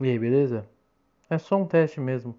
E aí, beleza? É só um teste mesmo.